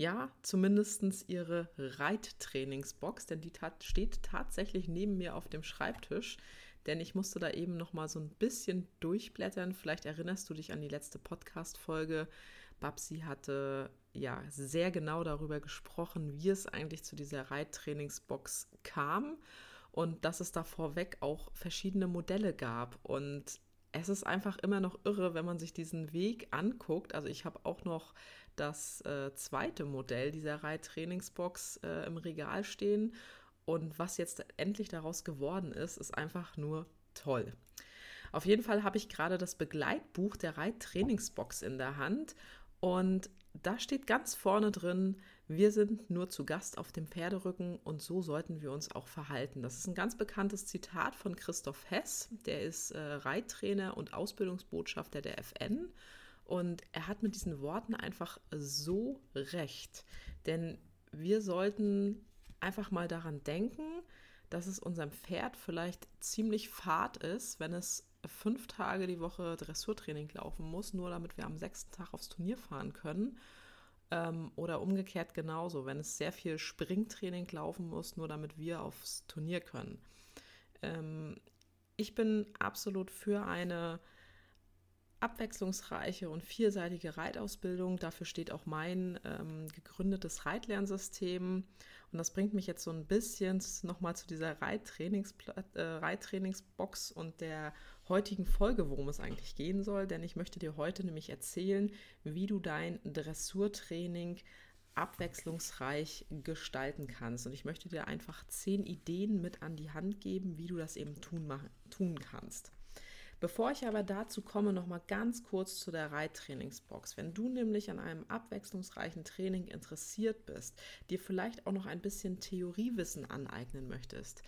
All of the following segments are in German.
Ja, zumindest ihre Reittrainingsbox, denn die tat, steht tatsächlich neben mir auf dem Schreibtisch. Denn ich musste da eben noch mal so ein bisschen durchblättern. Vielleicht erinnerst du dich an die letzte Podcast-Folge. Babsi hatte ja sehr genau darüber gesprochen, wie es eigentlich zu dieser Reittrainingsbox kam und dass es da vorweg auch verschiedene Modelle gab. Und es ist einfach immer noch irre, wenn man sich diesen Weg anguckt. Also ich habe auch noch das äh, zweite Modell dieser Reittrainingsbox äh, im Regal stehen. Und was jetzt endlich daraus geworden ist, ist einfach nur toll. Auf jeden Fall habe ich gerade das Begleitbuch der Reittrainingsbox in der Hand und da steht ganz vorne drin, wir sind nur zu Gast auf dem Pferderücken und so sollten wir uns auch verhalten. Das ist ein ganz bekanntes Zitat von Christoph Hess, der ist äh, Reittrainer und Ausbildungsbotschafter der FN und er hat mit diesen Worten einfach so recht, denn wir sollten einfach mal daran denken, dass es unserem Pferd vielleicht ziemlich fad ist, wenn es fünf Tage die Woche Dressurtraining laufen muss, nur damit wir am sechsten Tag aufs Turnier fahren können. Ähm, oder umgekehrt genauso, wenn es sehr viel Springtraining laufen muss, nur damit wir aufs Turnier können. Ähm, ich bin absolut für eine abwechslungsreiche und vielseitige Reitausbildung. Dafür steht auch mein ähm, gegründetes Reitlernsystem. Und das bringt mich jetzt so ein bisschen nochmal zu dieser äh, Reittrainingsbox und der heutigen Folge, worum es eigentlich gehen soll. Denn ich möchte dir heute nämlich erzählen, wie du dein Dressurtraining abwechslungsreich gestalten kannst. Und ich möchte dir einfach zehn Ideen mit an die Hand geben, wie du das eben tun, tun kannst. Bevor ich aber dazu komme, noch mal ganz kurz zu der Reittrainingsbox. Wenn du nämlich an einem abwechslungsreichen Training interessiert bist, dir vielleicht auch noch ein bisschen Theoriewissen aneignen möchtest,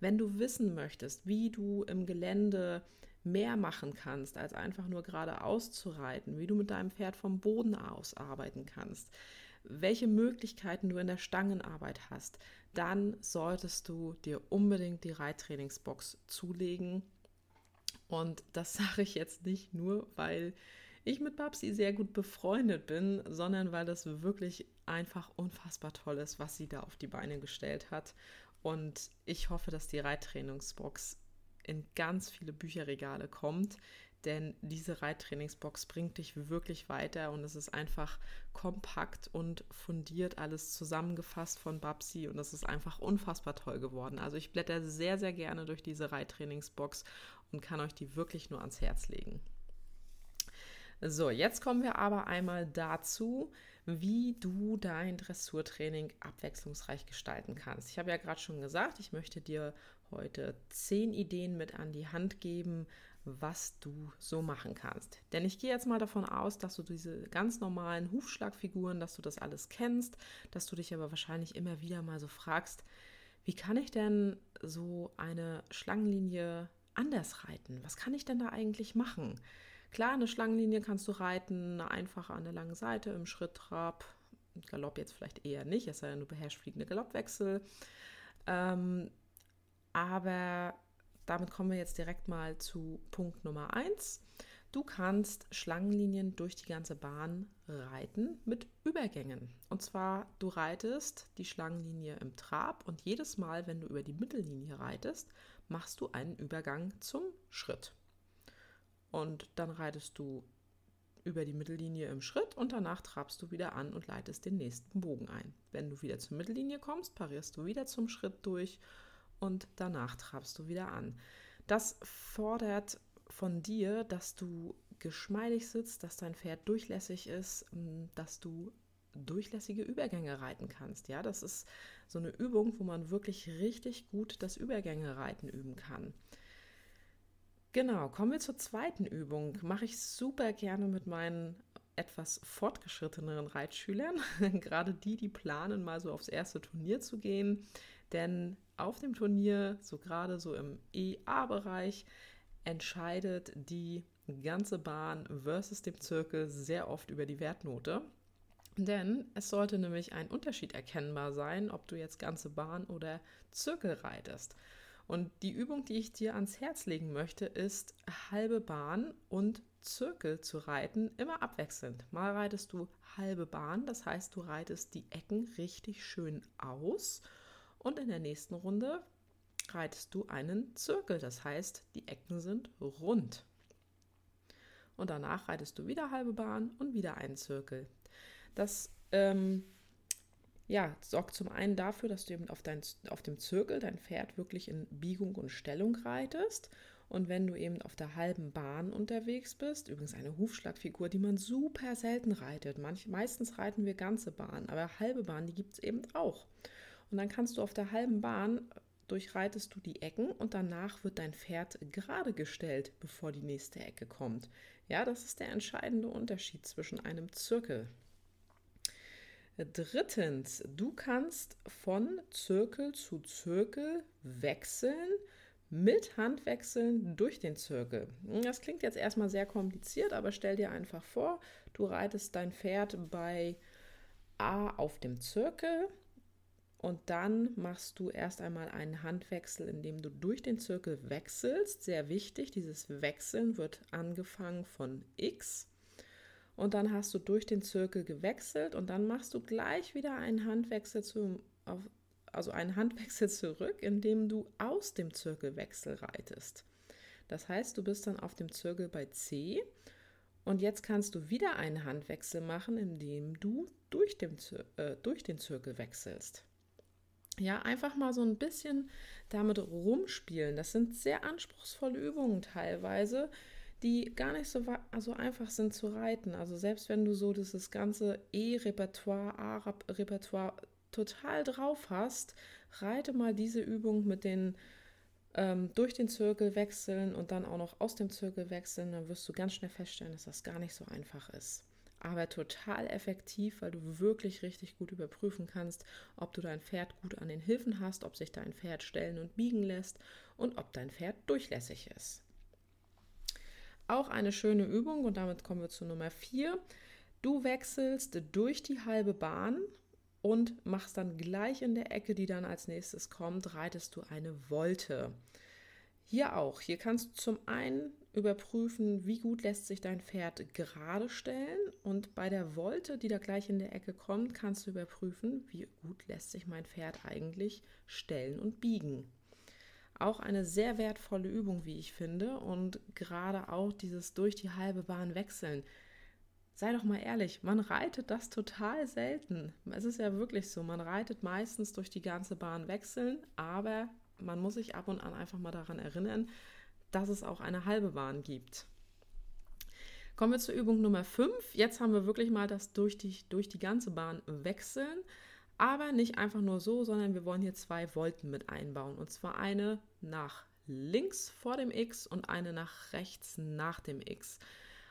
wenn du wissen möchtest, wie du im Gelände mehr machen kannst, als einfach nur geradeaus zu reiten, wie du mit deinem Pferd vom Boden aus arbeiten kannst, welche Möglichkeiten du in der Stangenarbeit hast, dann solltest du dir unbedingt die Reittrainingsbox zulegen und das sage ich jetzt nicht nur, weil ich mit Babsi sehr gut befreundet bin, sondern weil das wirklich einfach unfassbar toll ist, was sie da auf die Beine gestellt hat. Und ich hoffe, dass die Reittrainingsbox in ganz viele Bücherregale kommt, denn diese Reittrainingsbox bringt dich wirklich weiter und es ist einfach kompakt und fundiert alles zusammengefasst von Babsi und es ist einfach unfassbar toll geworden. Also ich blätter sehr, sehr gerne durch diese Reittrainingsbox und kann euch die wirklich nur ans Herz legen. So, jetzt kommen wir aber einmal dazu, wie du dein Dressurtraining abwechslungsreich gestalten kannst. Ich habe ja gerade schon gesagt, ich möchte dir heute zehn Ideen mit an die Hand geben, was du so machen kannst. Denn ich gehe jetzt mal davon aus, dass du diese ganz normalen Hufschlagfiguren, dass du das alles kennst, dass du dich aber wahrscheinlich immer wieder mal so fragst, wie kann ich denn so eine Schlangenlinie anders reiten? Was kann ich denn da eigentlich machen? Klar, eine Schlangenlinie kannst du reiten, eine einfache an der langen Seite im Schritttrab. Galopp jetzt vielleicht eher nicht, es sei denn, du beherrschst fliegende Galoppwechsel. Ähm, aber damit kommen wir jetzt direkt mal zu Punkt Nummer 1. Du kannst Schlangenlinien durch die ganze Bahn reiten mit Übergängen. Und zwar, du reitest die Schlangenlinie im Trab und jedes Mal, wenn du über die Mittellinie reitest, machst du einen Übergang zum Schritt. Und dann reitest du über die Mittellinie im Schritt und danach trabst du wieder an und leitest den nächsten Bogen ein. Wenn du wieder zur Mittellinie kommst, parierst du wieder zum Schritt durch und danach trabst du wieder an. Das fordert von dir, dass du geschmeidig sitzt, dass dein Pferd durchlässig ist, dass du durchlässige Übergänge reiten kannst. Ja, das ist so eine Übung, wo man wirklich richtig gut das Übergänge reiten üben kann. Genau, kommen wir zur zweiten Übung. Mache ich super gerne mit meinen etwas fortgeschritteneren Reitschülern, gerade die, die planen, mal so aufs erste Turnier zu gehen. Denn auf dem Turnier, so gerade so im EA-Bereich, entscheidet die ganze Bahn versus dem Zirkel sehr oft über die Wertnote. Denn es sollte nämlich ein Unterschied erkennbar sein, ob du jetzt ganze Bahn oder Zirkel reitest. Und die Übung, die ich dir ans Herz legen möchte, ist halbe Bahn und Zirkel zu reiten, immer abwechselnd. Mal reitest du halbe Bahn, das heißt, du reitest die Ecken richtig schön aus und in der nächsten Runde reitest du einen Zirkel, das heißt, die Ecken sind rund. Und danach reitest du wieder halbe Bahn und wieder einen Zirkel. Das ähm, ja, sorgt zum einen dafür, dass du eben auf, dein, auf dem Zirkel dein Pferd wirklich in Biegung und Stellung reitest. Und wenn du eben auf der halben Bahn unterwegs bist, übrigens eine Hufschlagfigur, die man super selten reitet. Manch, meistens reiten wir ganze Bahn, aber halbe Bahn, die gibt es eben auch. Und dann kannst du auf der halben Bahn durchreitest du die Ecken und danach wird dein Pferd gerade gestellt, bevor die nächste Ecke kommt. Ja, das ist der entscheidende Unterschied zwischen einem Zirkel. Drittens, du kannst von Zirkel zu Zirkel wechseln mit Handwechseln durch den Zirkel. Das klingt jetzt erstmal sehr kompliziert, aber stell dir einfach vor, du reitest dein Pferd bei A auf dem Zirkel und dann machst du erst einmal einen Handwechsel, indem du durch den Zirkel wechselst. Sehr wichtig, dieses Wechseln wird angefangen von X und dann hast du durch den Zirkel gewechselt und dann machst du gleich wieder einen Handwechsel zu, auf, also einen Handwechsel zurück, indem du aus dem Zirkelwechsel reitest. Das heißt, du bist dann auf dem Zirkel bei C und jetzt kannst du wieder einen Handwechsel machen, indem du durch, dem, äh, durch den Zirkel wechselst. Ja, einfach mal so ein bisschen damit rumspielen. Das sind sehr anspruchsvolle Übungen teilweise die gar nicht so also einfach sind zu reiten. Also selbst wenn du so dieses ganze E-Repertoire, A-Repertoire total drauf hast, reite mal diese Übung mit den ähm, durch den Zirkel wechseln und dann auch noch aus dem Zirkel wechseln, dann wirst du ganz schnell feststellen, dass das gar nicht so einfach ist. Aber total effektiv, weil du wirklich richtig gut überprüfen kannst, ob du dein Pferd gut an den Hilfen hast, ob sich dein Pferd stellen und biegen lässt und ob dein Pferd durchlässig ist. Auch eine schöne Übung und damit kommen wir zu Nummer 4. Du wechselst durch die halbe Bahn und machst dann gleich in der Ecke, die dann als nächstes kommt, reitest du eine Wolte. Hier auch. Hier kannst du zum einen überprüfen, wie gut lässt sich dein Pferd gerade stellen und bei der Wolte, die da gleich in der Ecke kommt, kannst du überprüfen, wie gut lässt sich mein Pferd eigentlich stellen und biegen. Auch eine sehr wertvolle Übung, wie ich finde. Und gerade auch dieses durch die halbe Bahn wechseln. Sei doch mal ehrlich, man reitet das total selten. Es ist ja wirklich so, man reitet meistens durch die ganze Bahn wechseln, aber man muss sich ab und an einfach mal daran erinnern, dass es auch eine halbe Bahn gibt. Kommen wir zur Übung Nummer 5. Jetzt haben wir wirklich mal das durch die, durch die ganze Bahn wechseln. Aber nicht einfach nur so, sondern wir wollen hier zwei Volten mit einbauen. Und zwar eine nach links vor dem X und eine nach rechts nach dem X.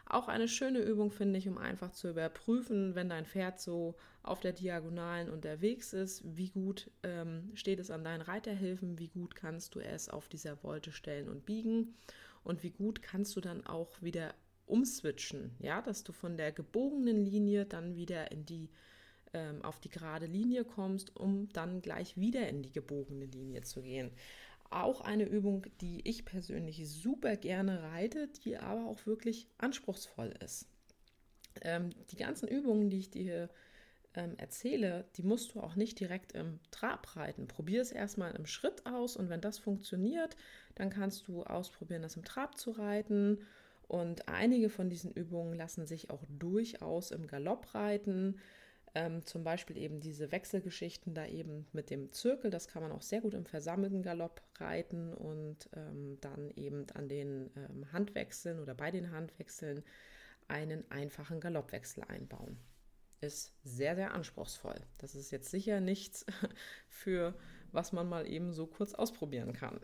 Auch eine schöne Übung finde ich, um einfach zu überprüfen, wenn dein Pferd so auf der Diagonalen unterwegs ist, wie gut ähm, steht es an deinen Reiterhilfen, wie gut kannst du es auf dieser Wolte stellen und biegen und wie gut kannst du dann auch wieder umswitchen, ja, dass du von der gebogenen Linie dann wieder in die ähm, auf die gerade Linie kommst, um dann gleich wieder in die gebogene Linie zu gehen. Auch eine Übung, die ich persönlich super gerne reite, die aber auch wirklich anspruchsvoll ist. Ähm, die ganzen Übungen, die ich dir ähm, erzähle, die musst du auch nicht direkt im Trab reiten. Probier es erstmal im Schritt aus und wenn das funktioniert, dann kannst du ausprobieren, das im Trab zu reiten. Und einige von diesen Übungen lassen sich auch durchaus im Galopp reiten. Ähm, zum Beispiel eben diese Wechselgeschichten da eben mit dem Zirkel, das kann man auch sehr gut im versammelten Galopp reiten und ähm, dann eben an den ähm, Handwechseln oder bei den Handwechseln einen einfachen Galoppwechsel einbauen. ist sehr, sehr anspruchsvoll. Das ist jetzt sicher nichts für was man mal eben so kurz ausprobieren kann.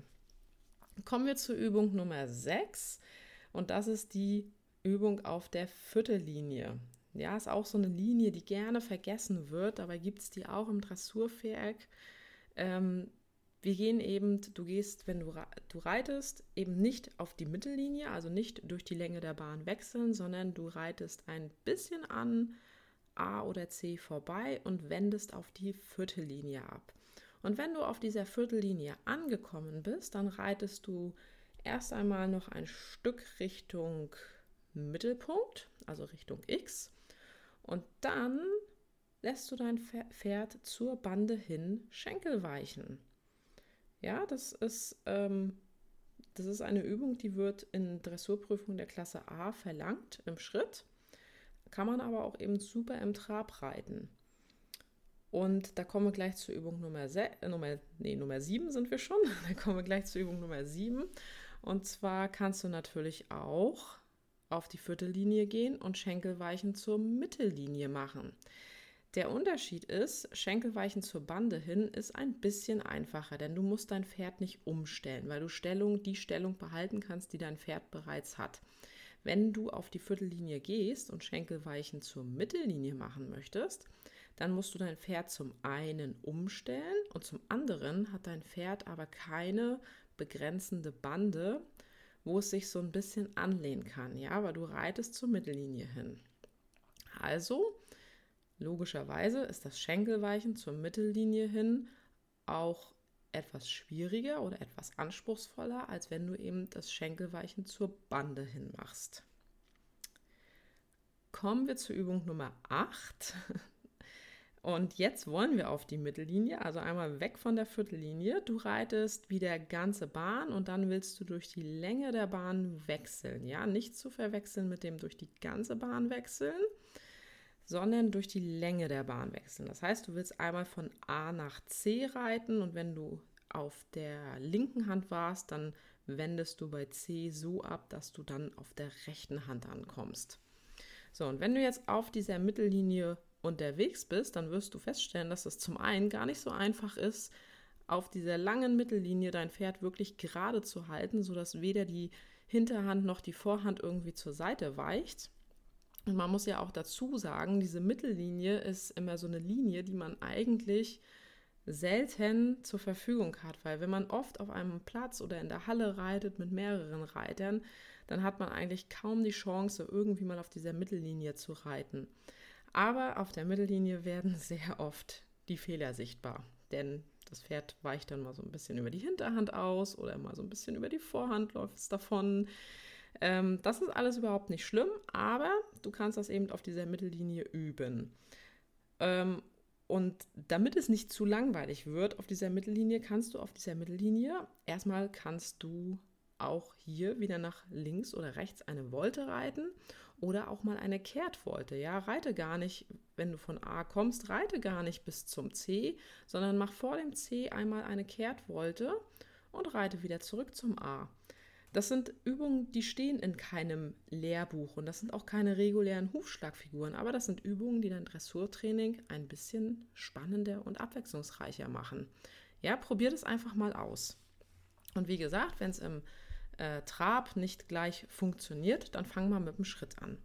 Kommen wir zur Übung Nummer 6 und das ist die Übung auf der Viertellinie. Ja, ist auch so eine Linie, die gerne vergessen wird, aber gibt es die auch im Dressurviereck. Ähm, wir gehen eben, du gehst, wenn du, du reitest, eben nicht auf die Mittellinie, also nicht durch die Länge der Bahn wechseln, sondern du reitest ein bisschen an A oder C vorbei und wendest auf die Viertellinie ab. Und wenn du auf dieser Viertellinie angekommen bist, dann reitest du erst einmal noch ein Stück Richtung Mittelpunkt, also Richtung X. Und dann lässt du dein Pferd zur Bande hin Schenkel weichen. Ja, das ist, ähm, das ist eine Übung, die wird in Dressurprüfungen der Klasse A verlangt im Schritt. Kann man aber auch eben super im Trab reiten. Und da kommen wir gleich zur Übung Nummer, äh, Nummer, nee, Nummer 7 sind wir schon. Da kommen wir gleich zur Übung Nummer 7. Und zwar kannst du natürlich auch auf die Viertellinie gehen und Schenkelweichen zur Mittellinie machen. Der Unterschied ist, Schenkelweichen zur Bande hin ist ein bisschen einfacher, denn du musst dein Pferd nicht umstellen, weil du Stellung, die Stellung behalten kannst, die dein Pferd bereits hat. Wenn du auf die Viertellinie gehst und Schenkelweichen zur Mittellinie machen möchtest, dann musst du dein Pferd zum einen umstellen und zum anderen hat dein Pferd aber keine begrenzende Bande, wo es sich so ein bisschen anlehnen kann, ja, aber du reitest zur Mittellinie hin. Also, logischerweise ist das Schenkelweichen zur Mittellinie hin auch etwas schwieriger oder etwas anspruchsvoller, als wenn du eben das Schenkelweichen zur Bande hin machst. Kommen wir zur Übung Nummer 8. Und jetzt wollen wir auf die Mittellinie, also einmal weg von der Viertellinie. Du reitest wieder ganze Bahn und dann willst du durch die Länge der Bahn wechseln. Ja, nicht zu verwechseln mit dem durch die ganze Bahn wechseln, sondern durch die Länge der Bahn wechseln. Das heißt, du willst einmal von A nach C reiten und wenn du auf der linken Hand warst, dann wendest du bei C so ab, dass du dann auf der rechten Hand ankommst. So, und wenn du jetzt auf dieser Mittellinie unterwegs bist, dann wirst du feststellen, dass es zum einen gar nicht so einfach ist, auf dieser langen Mittellinie dein Pferd wirklich gerade zu halten, sodass weder die Hinterhand noch die Vorhand irgendwie zur Seite weicht. Und man muss ja auch dazu sagen, diese Mittellinie ist immer so eine Linie, die man eigentlich selten zur Verfügung hat, weil wenn man oft auf einem Platz oder in der Halle reitet mit mehreren Reitern, dann hat man eigentlich kaum die Chance, irgendwie mal auf dieser Mittellinie zu reiten. Aber auf der Mittellinie werden sehr oft die Fehler sichtbar, denn das Pferd weicht dann mal so ein bisschen über die Hinterhand aus oder mal so ein bisschen über die Vorhand läuft es davon. Ähm, das ist alles überhaupt nicht schlimm, aber du kannst das eben auf dieser Mittellinie üben. Ähm, und damit es nicht zu langweilig wird auf dieser Mittellinie, kannst du auf dieser Mittellinie erstmal kannst du auch hier wieder nach links oder rechts eine Wolte reiten oder auch mal eine Kehrtwolte. Ja, reite gar nicht, wenn du von A kommst, reite gar nicht bis zum C, sondern mach vor dem C einmal eine Kehrtwolte und reite wieder zurück zum A. Das sind Übungen, die stehen in keinem Lehrbuch und das sind auch keine regulären Hufschlagfiguren, aber das sind Übungen, die dein Dressurtraining ein bisschen spannender und abwechslungsreicher machen. Ja, probier das einfach mal aus. Und wie gesagt, wenn es im äh, Trab nicht gleich funktioniert, dann fangen wir mit dem Schritt an.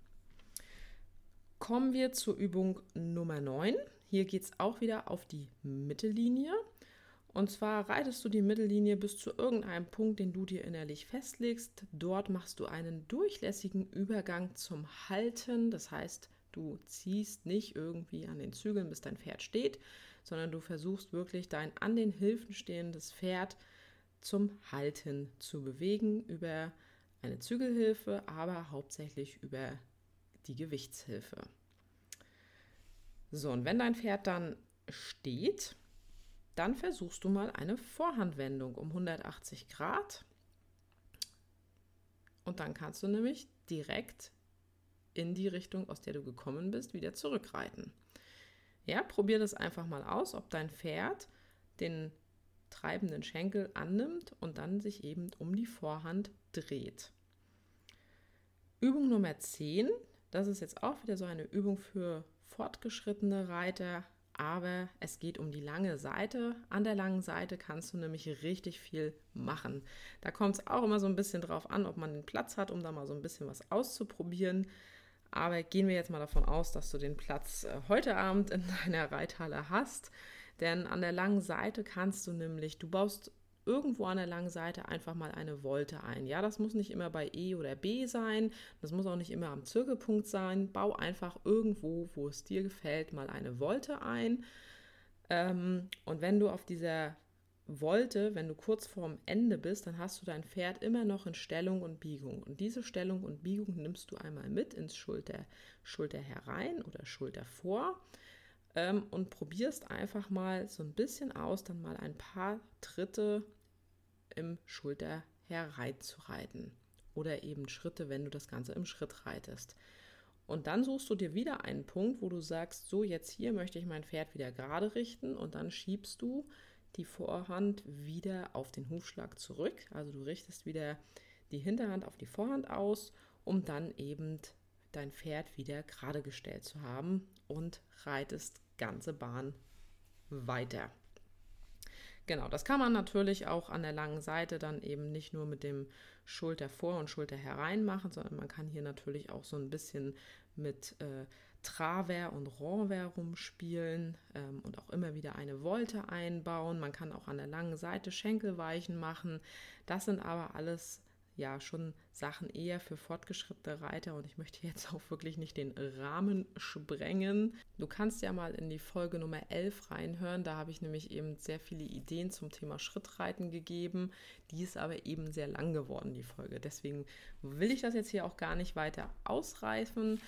Kommen wir zur Übung Nummer 9. Hier geht es auch wieder auf die Mittellinie. Und zwar reitest du die Mittellinie bis zu irgendeinem Punkt, den du dir innerlich festlegst. Dort machst du einen durchlässigen Übergang zum Halten. Das heißt, du ziehst nicht irgendwie an den Zügeln, bis dein Pferd steht, sondern du versuchst wirklich dein an den Hilfen stehendes Pferd zum Halten zu bewegen über eine Zügelhilfe, aber hauptsächlich über die Gewichtshilfe. So, und wenn dein Pferd dann steht, dann versuchst du mal eine Vorhandwendung um 180 Grad. Und dann kannst du nämlich direkt in die Richtung, aus der du gekommen bist, wieder zurückreiten. Ja, probier das einfach mal aus, ob dein Pferd den treibenden Schenkel annimmt und dann sich eben um die Vorhand dreht. Übung Nummer 10, das ist jetzt auch wieder so eine Übung für fortgeschrittene Reiter, aber es geht um die lange Seite. An der langen Seite kannst du nämlich richtig viel machen. Da kommt es auch immer so ein bisschen drauf an, ob man den Platz hat, um da mal so ein bisschen was auszuprobieren. Aber gehen wir jetzt mal davon aus, dass du den Platz äh, heute Abend in deiner Reithalle hast. Denn an der langen Seite kannst du nämlich, du baust irgendwo an der langen Seite einfach mal eine Wolte ein. Ja, das muss nicht immer bei E oder B sein, das muss auch nicht immer am Zirkelpunkt sein. Bau einfach irgendwo, wo es dir gefällt, mal eine Wolte ein. Ähm, und wenn du auf dieser Wolte, wenn du kurz vorm Ende bist, dann hast du dein Pferd immer noch in Stellung und Biegung. Und diese Stellung und Biegung nimmst du einmal mit ins Schulter, Schulter herein oder Schulter vor ähm, und probierst einfach mal so ein bisschen aus, dann mal ein paar Tritte im Schulter hereinzureiten. Oder eben Schritte, wenn du das Ganze im Schritt reitest. Und dann suchst du dir wieder einen Punkt, wo du sagst, so jetzt hier möchte ich mein Pferd wieder gerade richten und dann schiebst du die Vorhand wieder auf den Hufschlag zurück. Also du richtest wieder die Hinterhand auf die Vorhand aus, um dann eben dein Pferd wieder gerade gestellt zu haben und reitest ganze Bahn weiter. Genau, das kann man natürlich auch an der langen Seite dann eben nicht nur mit dem Schulter vor und Schulter herein machen, sondern man kann hier natürlich auch so ein bisschen mit äh, Travers und Renvers rumspielen ähm, und auch immer wieder eine Volte einbauen. Man kann auch an der langen Seite Schenkelweichen machen. Das sind aber alles ja schon Sachen eher für fortgeschrittene Reiter und ich möchte jetzt auch wirklich nicht den Rahmen sprengen. Du kannst ja mal in die Folge Nummer 11 reinhören, da habe ich nämlich eben sehr viele Ideen zum Thema Schrittreiten gegeben. Die ist aber eben sehr lang geworden, die Folge. Deswegen will ich das jetzt hier auch gar nicht weiter ausreifen.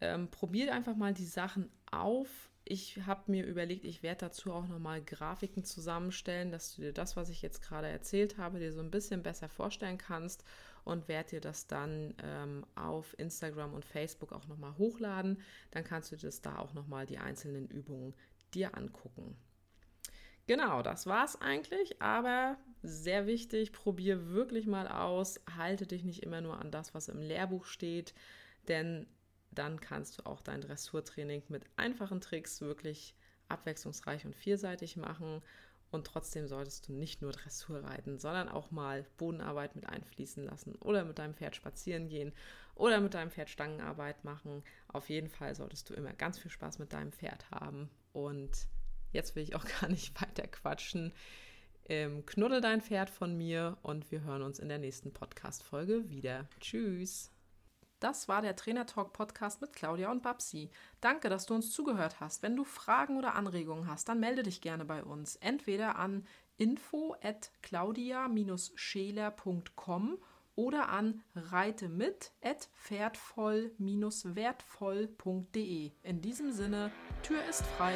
Ähm, probiert einfach mal die Sachen auf ich habe mir überlegt, ich werde dazu auch nochmal Grafiken zusammenstellen, dass du dir das, was ich jetzt gerade erzählt habe, dir so ein bisschen besser vorstellen kannst und werde dir das dann ähm, auf Instagram und Facebook auch nochmal hochladen. Dann kannst du das da auch nochmal die einzelnen Übungen dir angucken. Genau, das war es eigentlich, aber sehr wichtig, probier wirklich mal aus, halte dich nicht immer nur an das, was im Lehrbuch steht, denn dann kannst du auch dein Dressurtraining mit einfachen Tricks wirklich abwechslungsreich und vielseitig machen. Und trotzdem solltest du nicht nur Dressur reiten, sondern auch mal Bodenarbeit mit einfließen lassen oder mit deinem Pferd spazieren gehen oder mit deinem Pferd Stangenarbeit machen. Auf jeden Fall solltest du immer ganz viel Spaß mit deinem Pferd haben. Und jetzt will ich auch gar nicht weiter quatschen. Ähm, knuddel dein Pferd von mir und wir hören uns in der nächsten Podcast-Folge wieder. Tschüss! Das war der Trainer Talk Podcast mit Claudia und Babsi. Danke, dass du uns zugehört hast. Wenn du Fragen oder Anregungen hast, dann melde dich gerne bei uns. Entweder an info at claudia-scheler.com oder an reite mit at pferdvoll-wertvoll.de. In diesem Sinne, Tür ist frei.